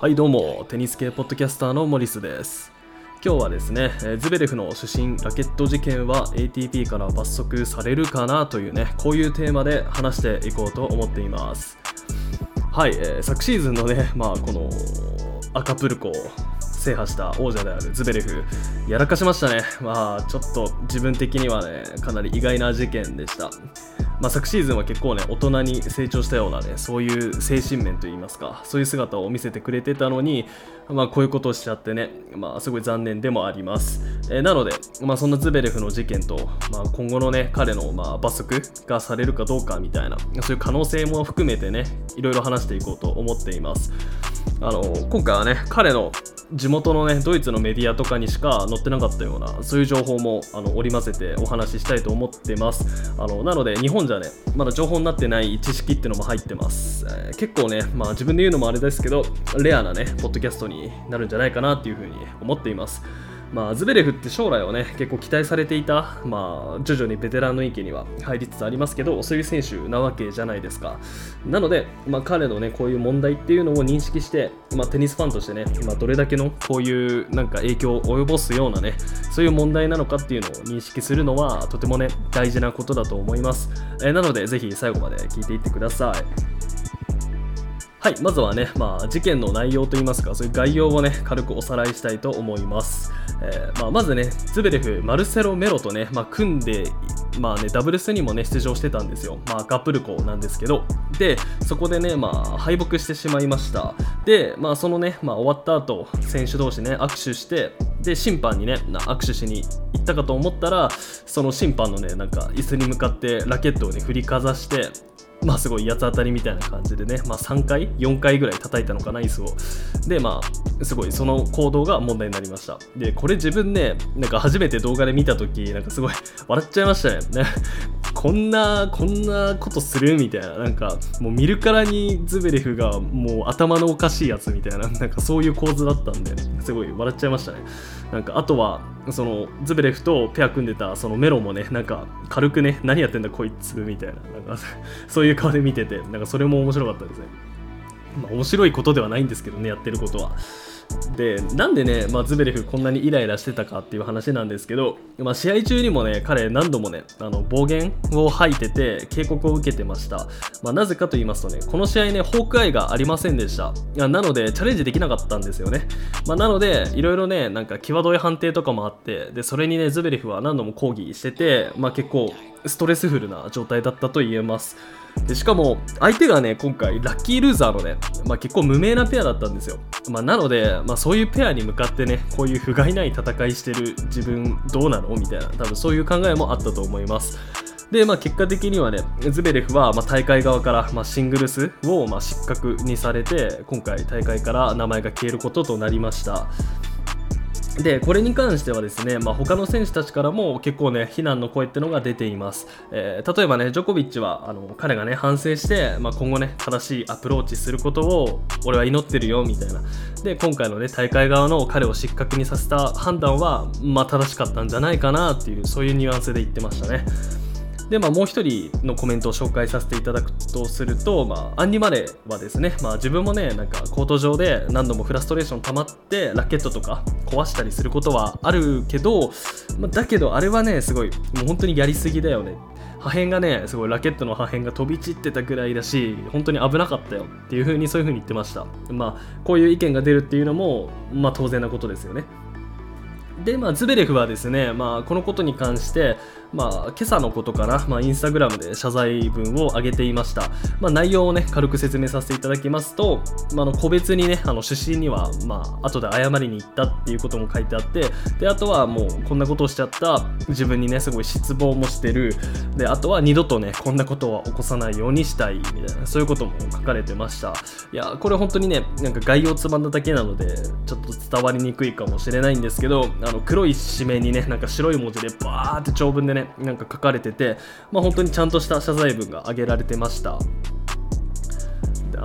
はいどうもテニス系ポッドキャスターのモリスです。今日はですねズベレフの主審ラケット事件は ATP から罰則されるかなというねこういうテーマで話していこうと思っています。はい、えー、昨シーズンのねまあこのアカプルコ制覇した王者であるズベレフやらかしましたね。まあちょっと自分的にはねかなり意外な事件でした。まあ、昨シーズンは結構ね大人に成長したようなねそういう精神面といいますかそういう姿を見せてくれてたのに、まあ、こういうことをしちゃってね、まあ、すごい残念でもあります、えー、なので、まあ、そんなズベレフの事件と、まあ、今後のね彼のまあ罰則がされるかどうかみたいなそういう可能性も含めてねいろいろ話していこうと思っています。あの今回はね彼の地元のねドイツのメディアとかにしか載ってなかったようなそういう情報もあの織り交ぜてお話ししたいと思ってます。あのなので日本じゃねまだ情報になってない知識っていうのも入ってます、えー、結構ねまあ自分で言うのもあれですけどレアなねポッドキャストになるんじゃないかなっていうふうに思っています。まあ、ズベレフって将来をね結構期待されていた、まあ、徐々にベテランの域には入りつつありますけどそういう選手なわけじゃないですか。なので、まあ、彼のねこういう問題っていうのを認識して、まあ、テニスファンとしてね、まあ、どれだけのこういうなんか影響を及ぼすようなねそういう問題なのかっていうのを認識するのはとてもね大事なことだと思います、えー、なのでぜひ最後まで聞いていってください。はい、まずはね、まあ、事件の内容といいますか、そういう概要をね、軽くおさらいしたいと思います。えー、まあ、まずね、ズベレフ、マルセロ・メロとね、まあ、組んで、まあね、ダブルスにもね、出場してたんですよ。まあ、ガプルコなんですけど、で、そこでね、まあ、敗北してしまいました。で、まあ、そのね、まあ、終わった後、選手同士ね、握手して、で、審判にね、握手しに行ったかと思ったら、その審判のね、なんか、椅子に向かってラケットをね、振りかざして、まあすごい八つ当たりみたいな感じでね、まあ3回、4回ぐらい叩いたのかな、椅子を。で、まあ、すごいその行動が問題になりました。で、これ自分ね、なんか初めて動画で見た時、なんかすごい笑っちゃいましたね。こんな、こんなことするみたいな、なんかもう見るからにズベレフがもう頭のおかしいやつみたいな、なんかそういう構図だったんで、すごい笑っちゃいましたね。なんかあとはそのズベレフとペア組んでたそのメロもねなんか軽くね何やってんだこいつみたいな。なんか そういう顔で見ててなんかそれも面白かったですね、まあ、面白いことではないんですけどねやってることは。でなんでね、まあ、ズベレフこんなにイライラしてたかっていう話なんですけど、まあ、試合中にもね彼何度もねあの暴言を吐いてて警告を受けてました、まあ、なぜかと言いますとねこの試合ねホークアイがありませんでした。なのでチャレンジできなかったんですよね、ま、なのでいろいろねなんか際どい判定とかもあってでそれにねズベレフは何度も抗議してて、まあ、結構ストレスフルな状態だったと言えます。でしかも相手がね今回ラッキールーザーのね、まあ、結構無名なペアだったんですよ、まあ、なので、まあ、そういうペアに向かってねこういう不甲斐ない戦いしてる自分どうなの？みたいな多分そういう考えもあったと思います。で、まあ、結果的にはね、ズベレフはま大会側から、まシングルスをま失格にされて、今回大会から名前が消えることとなりました。でこれに関してはですね、まあ、他の選手たちからも結構ね非難の声ってのが出ています、えー、例えばねジョコビッチはあの彼がね反省して、まあ、今後ね正しいアプローチすることを俺は祈ってるよみたいな。で今回のね大会側の彼を失格にさせた判断は、まあ、正しかったんじゃないかなっていうそういうニュアンスで言ってましたね。で、まあ、もう一人のコメントを紹介させていただくとすると、まあ、アンディ・マレーはですね、まあ、自分もね、なんかコート上で何度もフラストレーション溜まってラケットとか壊したりすることはあるけど、まあ、だけどあれはね、すごい、もう本当にやりすぎだよね。破片がね、すごいラケットの破片が飛び散ってたぐらいだし、本当に危なかったよっていう風にそういう風に言ってました。まあ、こういう意見が出るっていうのも、まあ当然なことですよね。で、まあ、ズベレフはですね、まあ、このことに関して、まあ、今朝のことかな、まあ、インスタグラムで謝罪文を上げていました。まあ、内容をね、軽く説明させていただきますと、まあ、の個別にね、あの出身には、まあ、後で謝りに行ったっていうことも書いてあって、で、あとはもう、こんなことをしちゃった、自分にね、すごい失望もしてる、で、あとは二度とね、こんなことは起こさないようにしたい、みたいな、そういうことも書かれてました。いや、これ本当にね、なんか概要つまんだだけなので、ちょっと伝わりにくいかもしれないんですけど、あの黒い紙面にねなんか白い文字でバーって長文でねねなんか書かれててまあ本当にちゃんとした謝罪文が挙げられてました。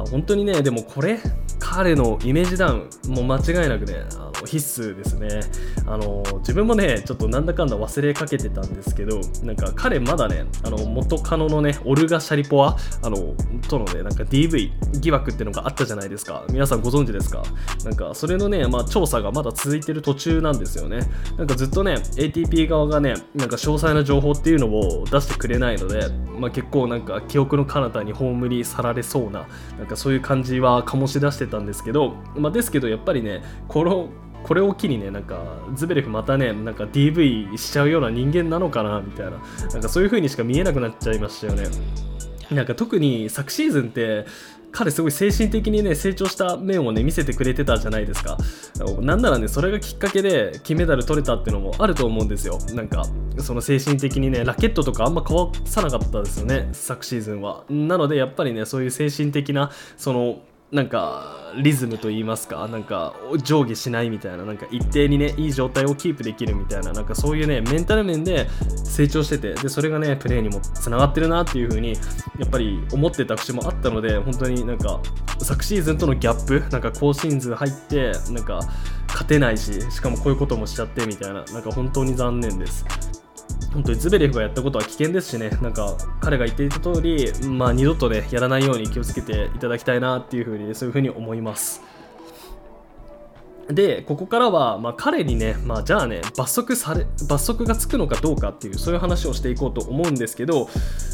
本当にねでもこれ彼のイメージダウンもう間違いなくねあ必須ですね。あの自分もねちょっとなんだかんだ忘れかけてたんですけどなんか彼まだねあの元カノのねオルガ・シャリポワあのとのねなんか DV 疑惑ってのがあったじゃないですか。皆さんご存知ですか？なんかそれのね、まあ、調査がまだ続いてる途中なんですよね。なんかずっとね ATP 側がねなんか詳細な情報っていうのを出してくれないので、まあ、結構なんか記憶の彼方に葬り去られそうななんかそういう感じは醸し出してたんですけど、まあ、ですけどやっぱりねこのこれを機にねなんかズベレフまたねなんか DV しちゃうような人間なのかなみたいな。なんかそういう風にしか見えなくなっちゃいましたよね。なんか特に昨シーズンって彼すごい精神的にね成長した面をね見せてくれてたじゃないですか。なんならねそれがきっかけで金メダル取れたっていうのもあると思うんですよ。なんかその精神的にねラケットとかあんま壊さなかったですよね昨シーズンは。なのでやっぱりねそういう精神的なそのなんかリズムと言いますかなんか上下しないみたいななんか一定にねいい状態をキープできるみたいななんかそういうねメンタル面で成長しててでそれがねプレーにもつながってるなっていう風にやっぱり思ってた節もあったので本当になんか昨シーズンとのギャップなんか高シーズン入ってなんか勝てないししかもこういうこともしちゃってみたいななんか本当に残念です。本当にズベレフがやったことは危険ですしね、なんか彼が言っていた通り、まあ二度とね、やらないように気をつけていただきたいなっていうふうに、そういうふうに思います。で、ここからは、まあ、彼にね、まあ、じゃあね、罰則され、罰則がつくのかどうかっていう、そういう話をしていこうと思うんですけど、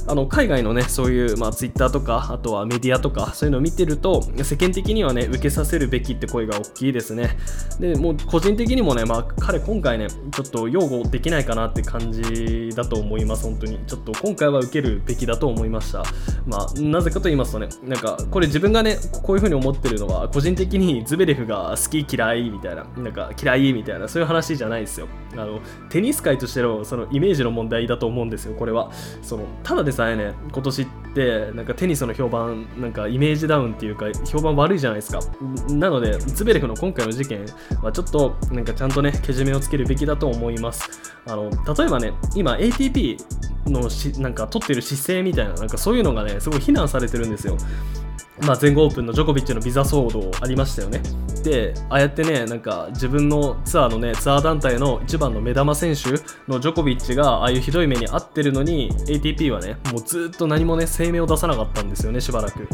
あの、海外のね、そういう、まあ、ツイッターとか、あとはメディアとか、そういうのを見てると、世間的にはね、受けさせるべきって声が大きいですね。で、もう、個人的にもね、まあ、彼今回ね、ちょっと擁護できないかなって感じだと思います、本当に。ちょっと今回は受けるべきだと思いました。まあ、なぜかと言いますとね、なんか、これ自分がね、こういうふうに思ってるのは、個人的にズベレフが好き嫌いいみたいな、なんか嫌いみたいな、そういう話じゃないですよ。あの、テニス界としてのそのイメージの問題だと思うんですよ、これは。その、ただでさえね、今年って、なんかテニスの評判、なんかイメージダウンっていうか、評判悪いじゃないですか。なので、ズベレフの今回の事件はちょっと、なんかちゃんとね、けじめをつけるべきだと思います。あの、例えばね、今 ATP のしなんか取ってる姿勢みたいな、なんかそういうのがね、すごい非難されてるんですよ。まあ、全豪オープンのジョコビッチのビザ騒動ありましたよね。で、ああやってね、なんか自分のツアーのね、ツアー団体の一番の目玉選手のジョコビッチがああいうひどい目に遭ってるのに、ATP はね、もうずっと何もね、声明を出さなかったんですよね、しばらく。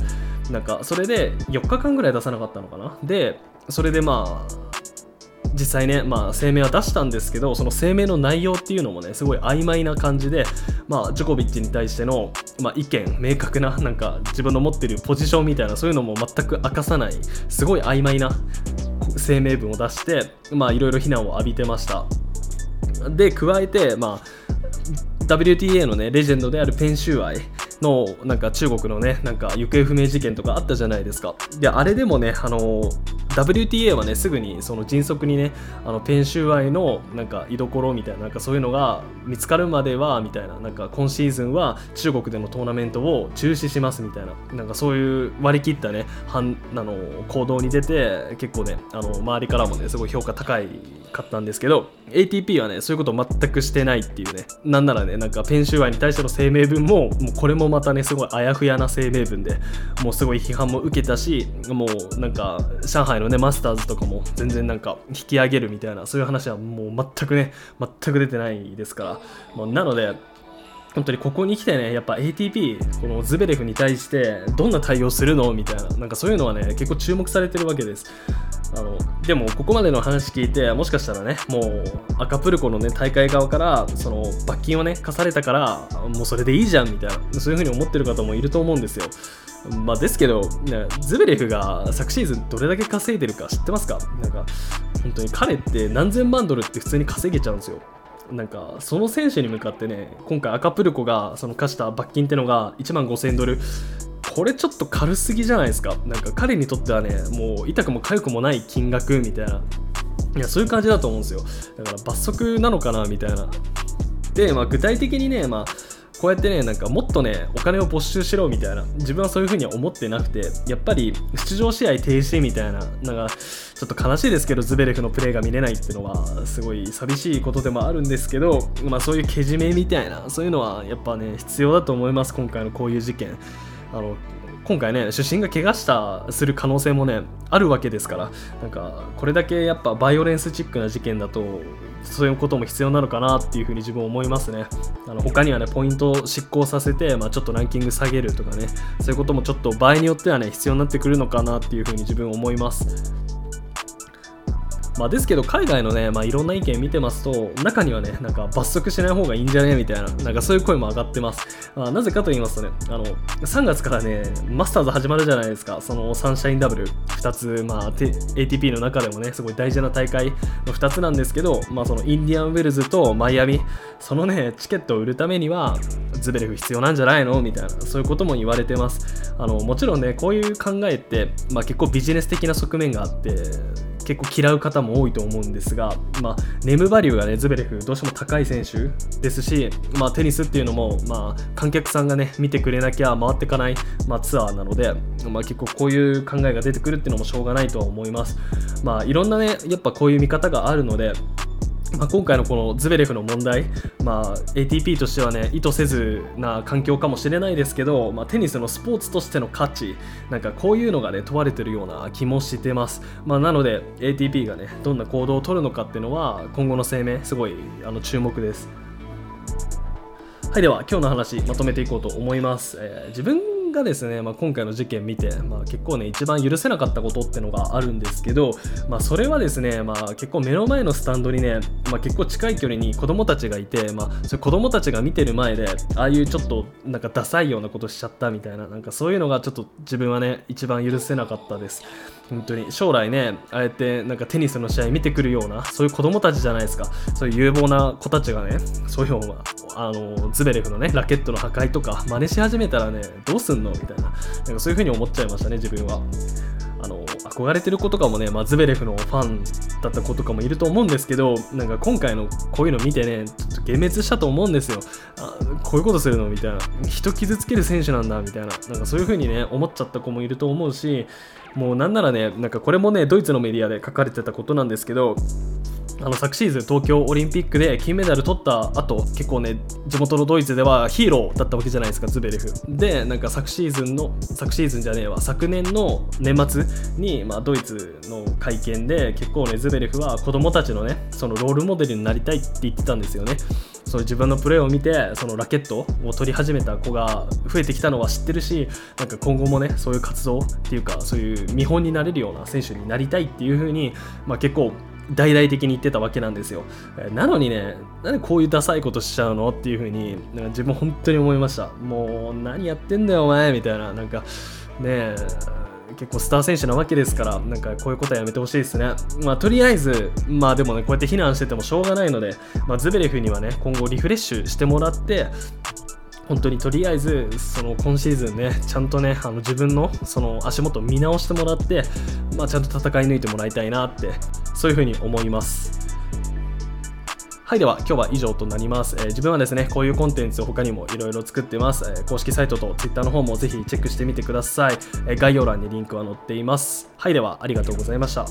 なんか、それで4日間ぐらい出さなかったのかな。で、それでまあ、実際ね、まあ、声明は出したんですけどその声明の内容っていうのもねすごい曖昧な感じで、まあ、ジョコビッチに対しての、まあ、意見明確ななんか自分の持ってるポジションみたいなそういうのも全く明かさないすごい曖昧な声明文を出してまあいろいろ非難を浴びてました。で加えて、まあ、WTA のねレジェンドであるペンシューアイのなんか中国のねなんか行方不明事件とかあったじゃないですか。であれでもねあの WTA はねすぐにその迅速にねあのペンシューアイのなんか居所みたいななんかそういうのが見つかるまではみたいななんか今シーズンは中国でのトーナメントを中止しますみたいななんかそういう割り切ったねはんあの行動に出て結構ねあの周りからもねすごい評価高いかったんですけど ATP はねそういうこと全くしてないっていうね。なんならねなんかペンシューアイに対しての声明文ももうこれもまたねすごいあやふやな声明文でもうすごい批判も受けたしもうなんか上海のねマスターズとかも全然なんか引き上げるみたいなそういう話はもう全くね全く出てないですから、まあ、なので本当にここに来てね、やっぱ ATP、このズベレフに対してどんな対応するの？みたいな、なんかそういうのはね、結構注目されてるわけです。あのでも、ここまでの話聞いて、もしかしたらね、もう赤プルコのね、大会側から、その罰金をね、課されたから、もうそれでいいじゃんみたいな、そういう風に思ってる方もいると思うんですよ。まあ、ですけど、ね、ズベレフが昨シーズンどれだけ稼いでるか知ってますか？なんか、本当に彼って何千万ドルって普通に稼げちゃうんですよ。なんかその選手に向かってね今回赤プルコがその課した罰金ってのが1万5000ドル。これちょっと軽すぎじゃないですか？なんか彼にとってはねもう痛くも痒くもない金額みたいな。いやそういう感じだと思うんですよ。だから罰則なのかなみたいな。で、まあ、具体的にね、まあ、こうやってねなんかもっとねお金を没収しろみたいな自分はそういう風には思ってなくてやっぱり出場試合停止みたいななんかちょっと悲しいですけどズベレフのプレーが見れないっていうのはすごい寂しいことでもあるんですけど、まあ、そういうけじめみたいなそういうのはやっぱね必要だと思います今回のこういう事件。あの今回ね主審が怪我したする可能性もねあるわけですからなんかこれだけやっぱバイオレンスチックな事件だとそういうことも必要なのかなっていうふうに自分思いますね。あの他にはねポイントを執行させて、まあ、ちょっとランキング下げるとかねそういうこともちょっと場合によってはね必要になってくるのかなっていうふうに自分思います。まあ、ですけど海外のね、まあ、いろんな意見見てますと中にはねなんか罰則しない方がいいんじゃねみたいななんかそういう声も上がってます、まあ、なぜかと言いますとねあの3月からねマスターズ始まるじゃないですか。そのサンシャインダブル2つ、まあ、ATP の中でもねすごい大事な大会の2つなんですけど、まあ、そのインディアンウェルズとマイアミそのねチケットを売るためにはズベレフ必要なんじゃないのみたいなそういうことも言われてます。あのもちろんねこういう考えって、まあ、結構ビジネス的な側面があって結構嫌う方も多いと思うんですが、まあ、ネームバリューがねズベレフどうしても高い選手ですし、まあ、テニスっていうのも、まあ、観客さんがね見てくれなきゃ回っていかない、まあ、ツアーなので、まあ、結構こういう考えが出てくるっていうのもしょうがないとは思います。まあ、いろんなねやっぱこういう見方があるのでまあ、今回のこのズベレフの問題、まあ、ATP としてはね意図せずな環境かもしれないですけど、まあ、テニスのスポーツとしての価値なんかこういうのがね問われてるような気もしてます、まあ、なので ATP がねどんな行動を取るのかっていうのは今後の声明すごいあの注目です。はいでは今日の話まとめていこうと思います、えー、自分がですね、まあ、今回の事件見て、まあ、結構ね一番許せなかったことってのがあるんですけど、まあ、それはですね、まあ、結構目の前のスタンドにね、まあ、結構近い距離に子供たちがいて、まあ、それ子供たちが見てる前でああいうちょっとなんかダサいようなことしちゃったみたいななんかそういうのがちょっと自分はね一番許せなかったです。本当に。将来ねああやってなんかテニスの試合見てくるようなそういう子供たちじゃないですか。そういう有望な子たちがねそういうのあのズベレフのねラケットの破壊とか真似し始めたらねどうすんのみたいな。なんかそういう風に思っちゃいましたね自分は。あの憧れてる子とかもね、まあ、ズベレフのファンだった子とかもいると思うんですけどなんか今回のこういうの見てねちょっと幻滅したと思うんですよ。あこういうことするのみたいな。人傷つける選手なんだみたいな。なんかそういう風にね思っちゃった子もいると思うしもうなんならねなんかこれもねドイツのメディアで書かれてたことなんですけどあの昨シーズン東京オリンピックで金メダル取った後結構ね地元のドイツではヒーローだったわけじゃないですかズベレフ。でなんか昨シーズンの昨シーズンじゃねえわ昨年の年末に、まあ、ドイツの会見で結構ねズベレフは子供たちのねそのロールモデルになりたいって言ってたんですよね。そう自分のプレーを見てそのラケットを取り始めた子が増えてきたのは知ってるしなんか今後もねそういう活動っていうかそういう見本になれるような選手になりたいっていう風にまあ結構大々的に言ってたわけなんですよ。なのにね、なんでこういうダサいことしちゃうのっていう風になんか自分本当に思いました。もう何やってんだよお前みたいな、なんかね結構スター選手なわけですから、なんかこういうことはやめてほしいですね。まあとりあえず、まあでもね、こうやって非難しててもしょうがないので、まあ、ズベレフにはね、今後リフレッシュしてもらって、本当にとりあえずその今シーズンねちゃんとねあの自分のその足元見直してもらって、まあ、ちゃんと戦い抜いてもらいたいなってそういうふうに思いますはい、では今日は以上となります。えー、自分はですね、こういうコンテンツを他にもいろいろ作ってます。えー、公式サイトと Twitter の方もぜひチェックしてみてください。えー、概要欄にリンクは載っています。はい、ではありがとうございました。